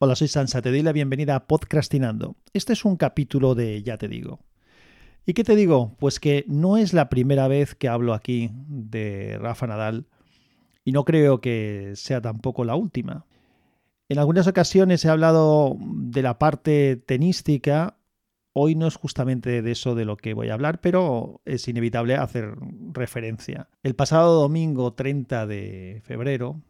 Hola, soy Sansa, te doy la bienvenida a Podcastinando. Este es un capítulo de Ya te digo. ¿Y qué te digo? Pues que no es la primera vez que hablo aquí de Rafa Nadal y no creo que sea tampoco la última. En algunas ocasiones he hablado de la parte tenística. Hoy no es justamente de eso de lo que voy a hablar, pero es inevitable hacer referencia. El pasado domingo 30 de febrero,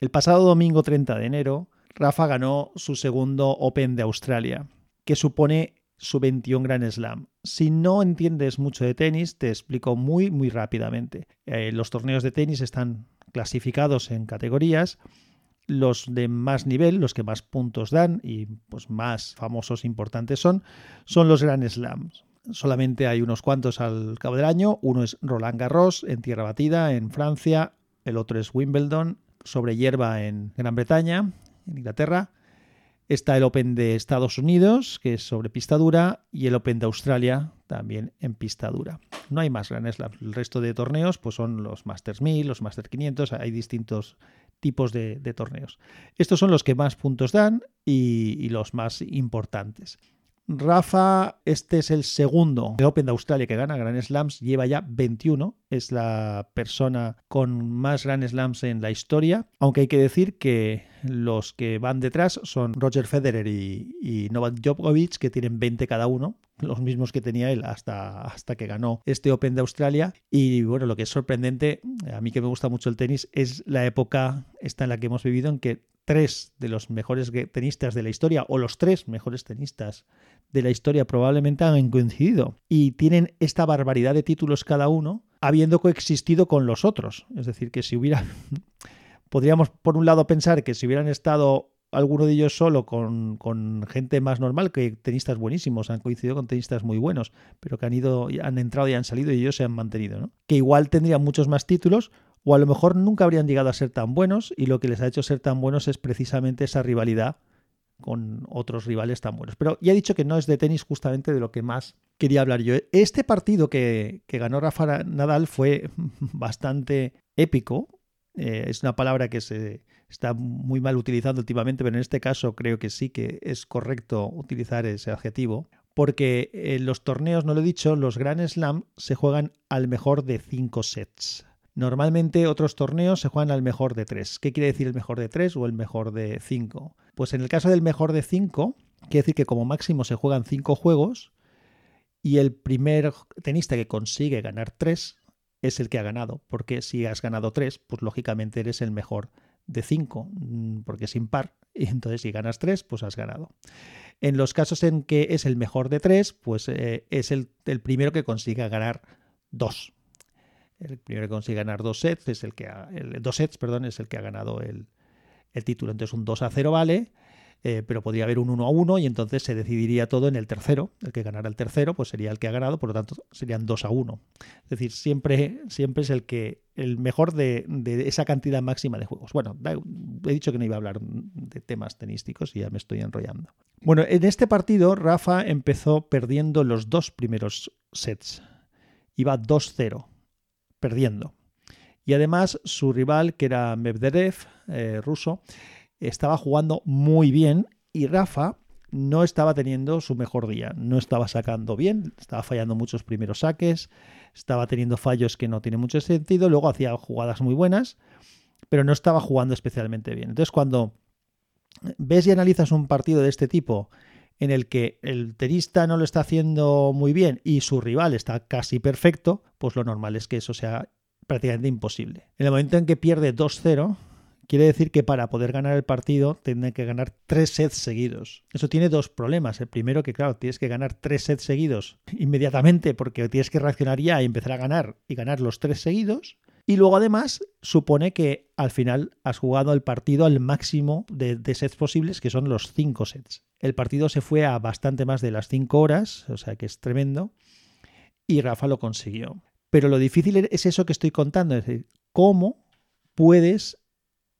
el pasado domingo 30 de enero, Rafa ganó su segundo Open de Australia, que supone su 21 Grand Slam. Si no entiendes mucho de tenis, te explico muy, muy rápidamente. Eh, los torneos de tenis están clasificados en categorías. Los de más nivel, los que más puntos dan y pues más famosos importantes son, son los Grand Slams. Solamente hay unos cuantos al cabo del año. Uno es Roland Garros en tierra batida en Francia, el otro es Wimbledon sobre hierba en Gran Bretaña en Inglaterra. Está el Open de Estados Unidos, que es sobre pista dura, y el Open de Australia, también en pista dura. No hay más grandes. El resto de torneos pues son los Masters 1000, los Masters 500, hay distintos tipos de, torneos. Estos son los que más puntos dan y los más importantes. Rafa, este es el segundo de Open de Australia que gana Grand Slams, lleva ya 21, es la persona con más Grand Slams en la historia, aunque hay que decir que los que van detrás son Roger Federer y, Novak Djokovic, que tienen 20 cada uno, los mismos que tenía él hasta, hasta que ganó este Open de Australia. Y bueno, lo que es sorprendente, a mí que me gusta mucho el tenis, es la época esta en la que hemos vivido en que tres de los mejores tenistas de la historia, o los tres mejores tenistas de la historia probablemente han coincidido y tienen esta barbaridad de títulos cada uno, habiendo coexistido con los otros. Es decir, que si hubiera, podríamos por un lado pensar que si hubieran estado alguno de ellos solo con, con, gente más normal, que tenistas buenísimos, han coincidido con tenistas muy buenos, pero que han ido, han entrado y han salido y ellos se han mantenido. Que igual tendrían muchos más títulos, o a lo mejor nunca habrían llegado a ser tan buenos y lo que les ha hecho ser tan buenos es precisamente esa rivalidad con otros rivales tan buenos. Pero ya he dicho que no es de tenis justamente de lo que más quería hablar yo. Este partido que, ganó Rafa Nadal fue bastante épico. Eh, es una palabra que se está muy mal utilizando últimamente, pero en este caso creo que sí que es correcto utilizar ese adjetivo. Porque en los torneos, no lo he dicho, los Grand Slam se juegan al mejor de cinco sets. Normalmente otros torneos se juegan al mejor de tres. ¿Qué quiere decir el mejor de tres o el mejor de cinco? Pues en el caso del mejor de cinco, quiere decir que como máximo se juegan cinco juegos y el primer tenista que consigue ganar tres es el que ha ganado. Porque si has ganado tres, pues lógicamente eres el mejor de cinco, mm, porque es impar. Y entonces si ganas tres, pues has ganado. En los casos en que es el mejor de tres, pues eh, es el, el primero que consiga ganar dos. El primero que consigue ganar dos sets es el que ha, el, dos sets, perdón, es el que ha ganado el, título. Entonces un 2 a 0 vale, eh, pero podría haber un 1 a 1 y entonces se decidiría todo en el tercero. El que ganara el tercero, pues sería el que ha ganado, por lo tanto serían 2 a 1. Es decir, siempre, siempre es el que el mejor de, esa cantidad máxima de juegos. Bueno, he dicho que no iba a hablar de temas tenísticos y ya me estoy enrollando. Bueno, en este partido Rafa empezó perdiendo los dos primeros sets. Iba 2-0 perdiendo. Y además su rival, que era Medvedev, eh, ruso, estaba jugando muy bien y Rafa no estaba teniendo su mejor día, no estaba sacando bien, estaba fallando muchos primeros saques, estaba teniendo fallos que no tienen mucho sentido, luego hacía jugadas muy buenas, pero no estaba jugando especialmente bien. Entonces cuando ves y analizas un partido de este tipo en el que el tenista no lo está haciendo muy bien y su rival está casi perfecto, pues lo normal es que eso sea prácticamente imposible. En el momento en que pierde 2-0, quiere decir que para poder ganar el partido tiene que ganar tres sets seguidos. Eso tiene dos problemas. El primero que, claro, tienes que ganar tres sets seguidos inmediatamente porque tienes que reaccionar ya y empezar a ganar y ganar los tres seguidos. Y luego además supone que al final has jugado el partido al máximo de, sets posibles, que son los cinco sets. El partido se fue a bastante más de las cinco horas, o sea que es tremendo, y Rafa lo consiguió. Pero lo difícil es eso que estoy contando, es decir, cómo puedes,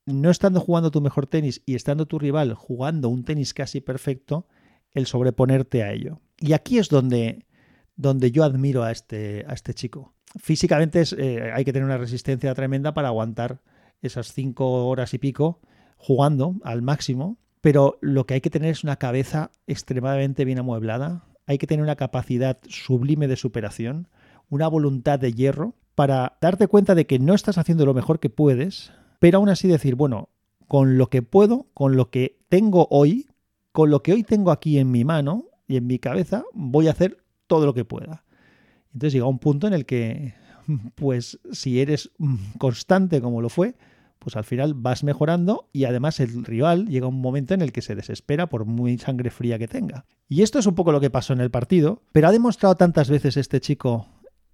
no estando jugando tu mejor tenis y estando tu rival jugando un tenis casi perfecto, el sobreponerte a ello. Y aquí es donde, donde yo admiro a este, a este chico físicamente eh, hay que tener una resistencia tremenda para aguantar esas cinco horas y pico jugando al máximo pero lo que hay que tener es una cabeza extremadamente bien amueblada, hay que tener una capacidad sublime de superación, una voluntad de hierro para darte cuenta de que no estás haciendo lo mejor que puedes, pero aún así decir, bueno, con lo que puedo, con lo que tengo hoy, con lo que hoy tengo aquí en mi mano y en mi cabeza, voy a hacer todo lo que pueda. Entonces llega un punto en el que, pues si eres constante como lo fue, pues al final vas mejorando y además el rival llega un momento en el que se desespera por muy sangre fría que tenga. Y esto es un poco lo que pasó en el partido, pero ha demostrado tantas veces este chico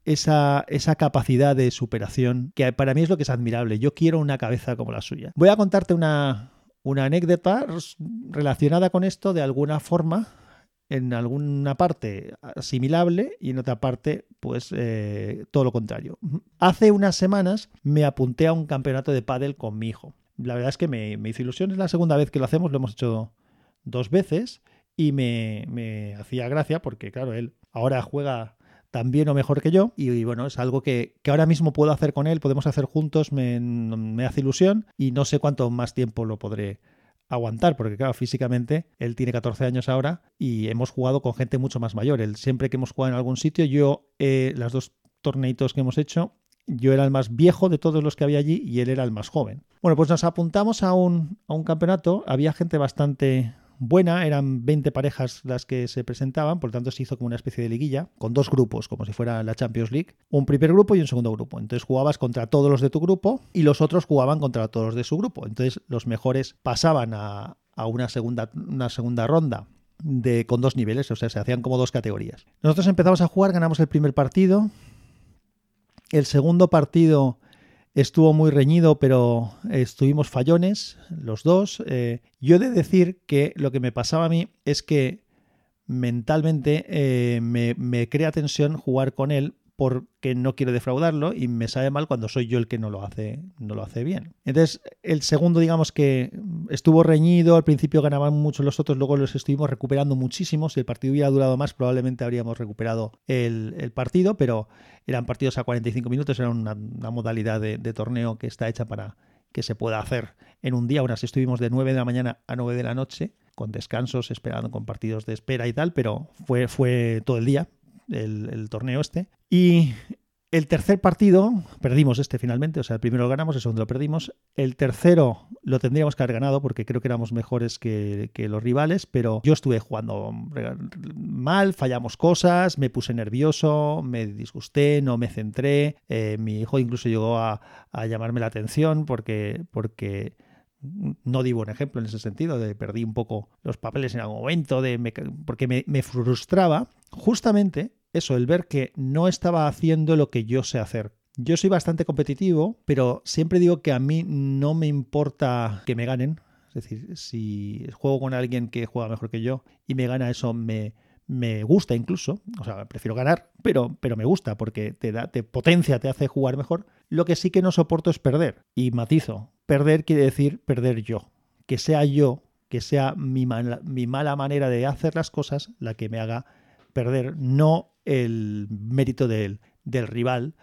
esa, esa, capacidad de superación que para mí es lo que es admirable. Yo quiero una cabeza como la suya. Voy a contarte una, una anécdota relacionada con esto de alguna forma en alguna parte asimilable y en otra parte, pues eh, todo lo contrario. Hace unas semanas me apunté a un campeonato de pádel con mi hijo. La verdad es que me, hizo ilusión, es la segunda vez que lo hacemos, lo hemos hecho dos veces y me, me hacía gracia porque, claro, él ahora juega tan bien o mejor que yo y, bueno, es algo que, que, ahora mismo puedo hacer con él, podemos hacer juntos, me, me hace ilusión y no sé cuánto más tiempo lo podré aguantar, porque claro, físicamente él tiene 14 años ahora y hemos jugado con gente mucho más mayor. Él, siempre que hemos jugado en algún sitio, yo, eh, las dos torneitos que hemos hecho, yo era el más viejo de todos los que había allí y él era el más joven. Bueno, pues nos apuntamos a un, a un campeonato, había gente bastante buena, eran 20 parejas las que se presentaban, por lo tanto se hizo como una especie de liguilla, con dos grupos, como si fuera la Champions League, un primer grupo y un segundo grupo. Entonces jugabas contra todos los de tu grupo y los otros jugaban contra todos los de su grupo. Entonces los mejores pasaban a, una, segunda, una segunda ronda de, con dos niveles, o sea, se hacían como dos categorías. Nosotros empezamos a jugar, ganamos el primer partido, el segundo partido Estuvo muy reñido, pero estuvimos fallones los dos. Eh, yo he de decir que lo que me pasaba a mí es que mentalmente eh, me, me, crea tensión jugar con él porque no quiero defraudarlo y me sabe mal cuando soy yo el que no lo hace, no lo hace bien. Entonces, el segundo, digamos que estuvo reñido, al principio ganaban mucho los otros, luego los estuvimos recuperando muchísimo. Si el partido hubiera durado más, probablemente habríamos recuperado el, partido, pero eran partidos a 45 minutos, era una, modalidad de, torneo que está hecha para que se pueda hacer en un día. Aún así estuvimos de 9 de la mañana a 9 de la noche con descansos, esperando con partidos de espera y tal, pero fue, fue todo el día, el, torneo este. Y el tercer partido, perdimos este finalmente, o sea, el primero lo ganamos, el segundo lo perdimos. El tercero lo tendríamos que haber ganado porque creo que éramos mejores que, los rivales, pero yo estuve jugando mal, fallamos cosas, me puse nervioso, me disgusté, no me centré. Eh, mi hijo incluso llegó a, llamarme la atención porque, porque no di buen ejemplo en ese sentido, de perdí un poco los papeles en algún momento, de porque me, me, frustraba justamente eso, el ver que no estaba haciendo lo que yo sé hacer. Yo soy bastante competitivo, pero siempre digo que a mí no me importa que me ganen. Es decir, si juego con alguien que juega mejor que yo y me gana, eso me, me gusta incluso. O sea, prefiero ganar, pero, pero me gusta porque te, da, te potencia, te hace jugar mejor. Lo que sí que no soporto es perder. Y matizo, perder quiere decir perder yo. Que sea yo, que sea mi, mi mala manera de hacer las cosas la que me haga perder, no el mérito del, del rival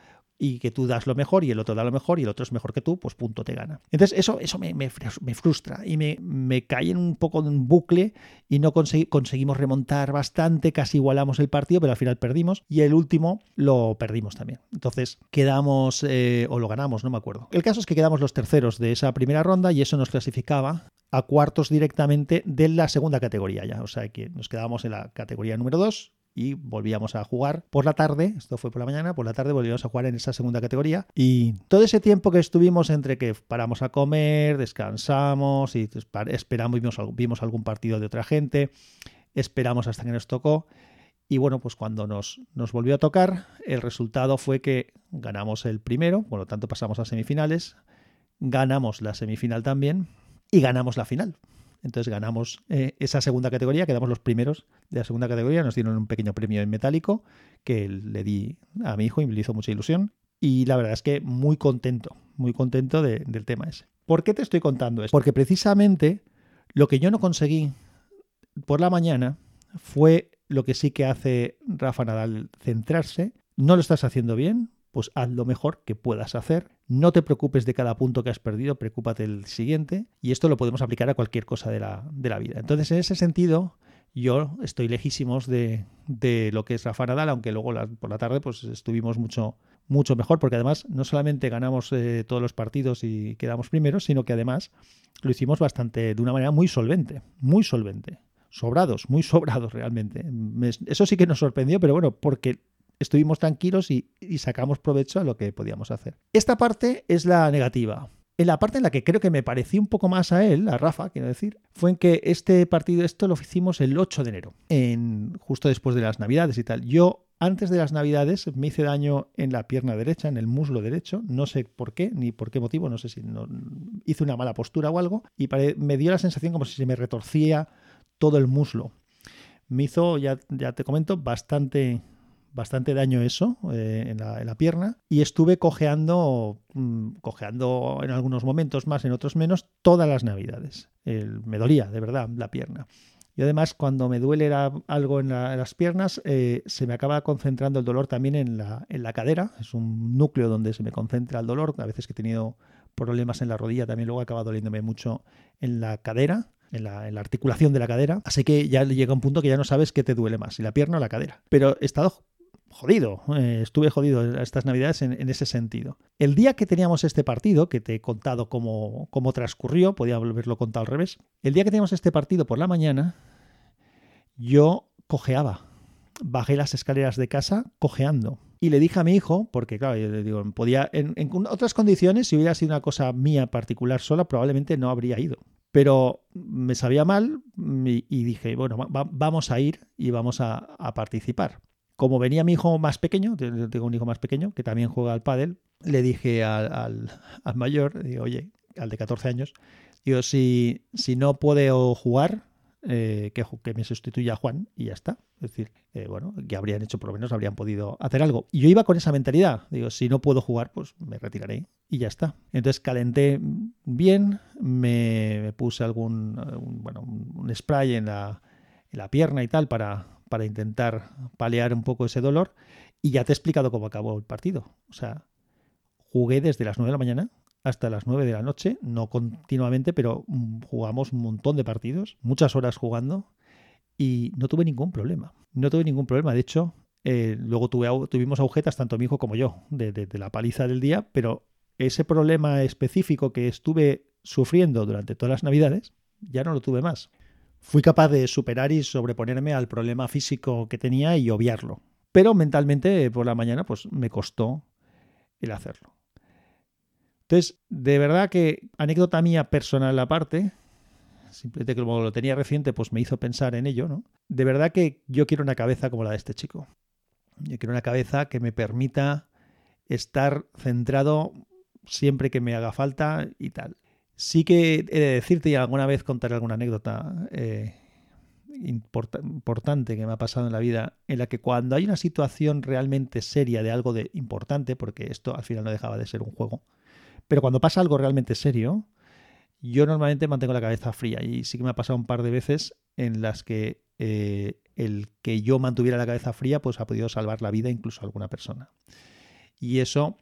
y que tú das lo mejor y el otro da lo mejor y el otro es mejor que tú, pues punto te gana. Entonces eso, eso me, me, frustra y me, me cae en un poco de un bucle y no conseguimos remontar bastante, casi igualamos el partido, pero al final perdimos y el último lo perdimos también. Entonces quedamos, eh, o lo ganamos, no me acuerdo. El caso es que quedamos los terceros de esa primera ronda y eso nos clasificaba a cuartos directamente de la segunda categoría ya. O sea que nos quedábamos en la categoría número 2 y volvíamos a jugar por la tarde, esto fue por la mañana, por la tarde volvíamos a jugar en esa segunda categoría y todo ese tiempo que estuvimos entre que paramos a comer, descansamos y esperamos, vimos, vimos algún partido de otra gente, esperamos hasta que nos tocó y bueno, pues cuando nos, nos volvió a tocar, el resultado fue que ganamos el primero, por lo tanto pasamos a semifinales, ganamos la semifinal también y ganamos la final. Entonces ganamos eh, esa segunda categoría, quedamos los primeros de la segunda categoría, nos dieron un pequeño premio en metálico que le di a mi hijo y me hizo mucha ilusión. Y la verdad es que muy contento, muy contento del tema ese. ¿Por qué te estoy contando esto? Porque precisamente lo que yo no conseguí por la mañana fue lo que sí que hace Rafa Nadal, centrarse. No lo estás haciendo bien, pues haz lo mejor que puedas hacer. No te preocupes de cada punto que has perdido, preocúpate del siguiente. Y esto lo podemos aplicar a cualquier cosa de la, de la vida. Entonces, en ese sentido, yo estoy lejísimos de, de, lo que es Rafa Nadal, aunque luego por la tarde pues estuvimos mucho, mucho mejor, porque además no solamente ganamos eh, todos los partidos y quedamos primeros, sino que además lo hicimos bastante, de una manera muy solvente, muy solvente. Sobrados, muy sobrados realmente. eso sí que nos sorprendió, pero bueno, porque estuvimos tranquilos y, sacamos provecho a lo que podíamos hacer. Esta parte es la negativa. En la parte en la que creo que me pareció un poco más a él, a Rafa, quiero decir, fue en que este partido, esto lo hicimos el 8 de enero, en, justo después de las Navidades y tal. Yo, antes de las Navidades, me hice daño en la pierna derecha, en el muslo derecho, no sé por qué, ni por qué motivo, no sé si no, hice una mala postura o algo, y me dio la sensación como si se me retorcía todo el muslo. Me hizo, ya, ya te comento, bastante, bastante daño eso eh, en, la, pierna y estuve cojeando, mm, cojeando en algunos momentos más, en otros menos, todas las navidades. me dolía, de verdad, la pierna. Y además, cuando me duele algo en, las piernas, eh, se me acaba concentrando el dolor también en la, en la cadera. Es un núcleo donde se me concentra el dolor. A veces que he tenido problemas en la rodilla, también luego acaba doliéndome mucho en la cadera. En la, en la, articulación de la cadera. Así que ya llega un punto que ya no sabes qué te duele más, si la pierna o la cadera. Pero he estado jodido, eh, estuve jodido estas navidades en, ese sentido. El día que teníamos este partido, que te he contado cómo, cómo transcurrió, podía haberlo contado al revés, el día que teníamos este partido por la mañana, yo cojeaba, bajé las escaleras de casa cojeando. Y le dije a mi hijo, porque claro, yo le digo, podía, en, otras condiciones, si hubiera sido una cosa mía particular sola, probablemente no habría ido. Pero me sabía mal y, dije, bueno, vamos a ir y vamos a participar como venía mi hijo más pequeño, tengo un hijo más pequeño que también juega al pádel, le dije al, mayor, digo, oye, al de 14 años, digo, si, si no puedo jugar, eh, que, que, me sustituya a Juan y ya está. Es decir, eh, bueno, que habrían hecho, por lo menos habrían podido hacer algo. Y yo iba con esa mentalidad. Digo, si no puedo jugar, pues me retiraré y ya está. Entonces calenté bien, me, puse algún, bueno, un spray en la, en la pierna y tal para, para intentar paliar un poco ese dolor. Y ya te he explicado cómo acabó el partido. O sea, jugué desde las 9 de la mañana hasta las 9 de la noche, no continuamente, pero mm, jugamos un montón de partidos, muchas horas jugando y no tuve ningún problema. No tuve ningún problema. De hecho, eh, luego tuvimos agujetas, tanto mi hijo como yo, de, de la paliza del día, pero ese problema específico que estuve sufriendo durante todas las navidades, ya no lo tuve más. Fui capaz de superar y sobreponerme al problema físico que tenía y obviarlo. Pero mentalmente por la mañana pues me costó el hacerlo. Entonces, de verdad que anécdota mía personal aparte, simplemente como lo tenía reciente, pues me hizo pensar en ello, ¿no? De verdad que yo quiero una cabeza como la de este chico. Yo quiero una cabeza que me permita estar centrado siempre que me haga falta y tal. Sí que he de decirte y alguna vez contaré alguna anécdota eh, importante que me ha pasado en la vida, en la que cuando hay una situación realmente seria de algo de importante, porque esto al final no dejaba de ser un juego, pero cuando pasa algo realmente serio, yo normalmente mantengo la cabeza fría y sí que me ha pasado un par de veces en las que eh, el que yo mantuviera la cabeza fría pues ha podido salvar la vida incluso a alguna persona. Y eso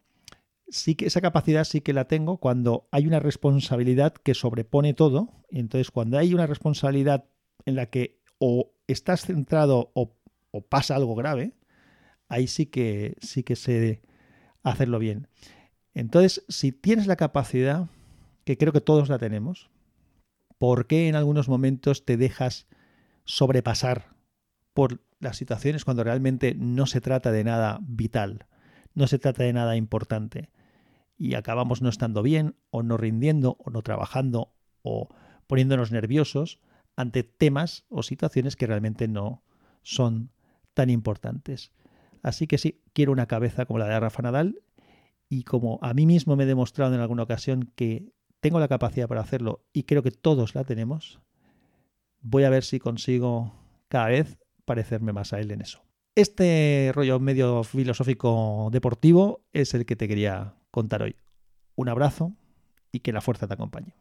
sí que esa capacidad sí que la tengo cuando hay una responsabilidad que sobrepone todo. Y entonces, cuando hay una responsabilidad en la que o estás centrado o, pasa algo grave, ahí sí que sí que sé hacerlo bien. Entonces, si tienes la capacidad, que creo que todos la tenemos, ¿por qué en algunos momentos te dejas sobrepasar por las situaciones cuando realmente no se trata de nada vital, no se trata de nada importante? Y acabamos no estando bien o no rindiendo o no trabajando o poniéndonos nerviosos ante temas o situaciones que realmente no son tan importantes. Así que sí, quiero una cabeza como la de Rafa Nadal y como a mí mismo me he demostrado en alguna ocasión que tengo la capacidad para hacerlo y creo que todos la tenemos, voy a ver si consigo cada vez parecerme más a él en eso. Este rollo medio filosófico deportivo es el que te quería contar hoy. Un abrazo y que la fuerza te acompañe.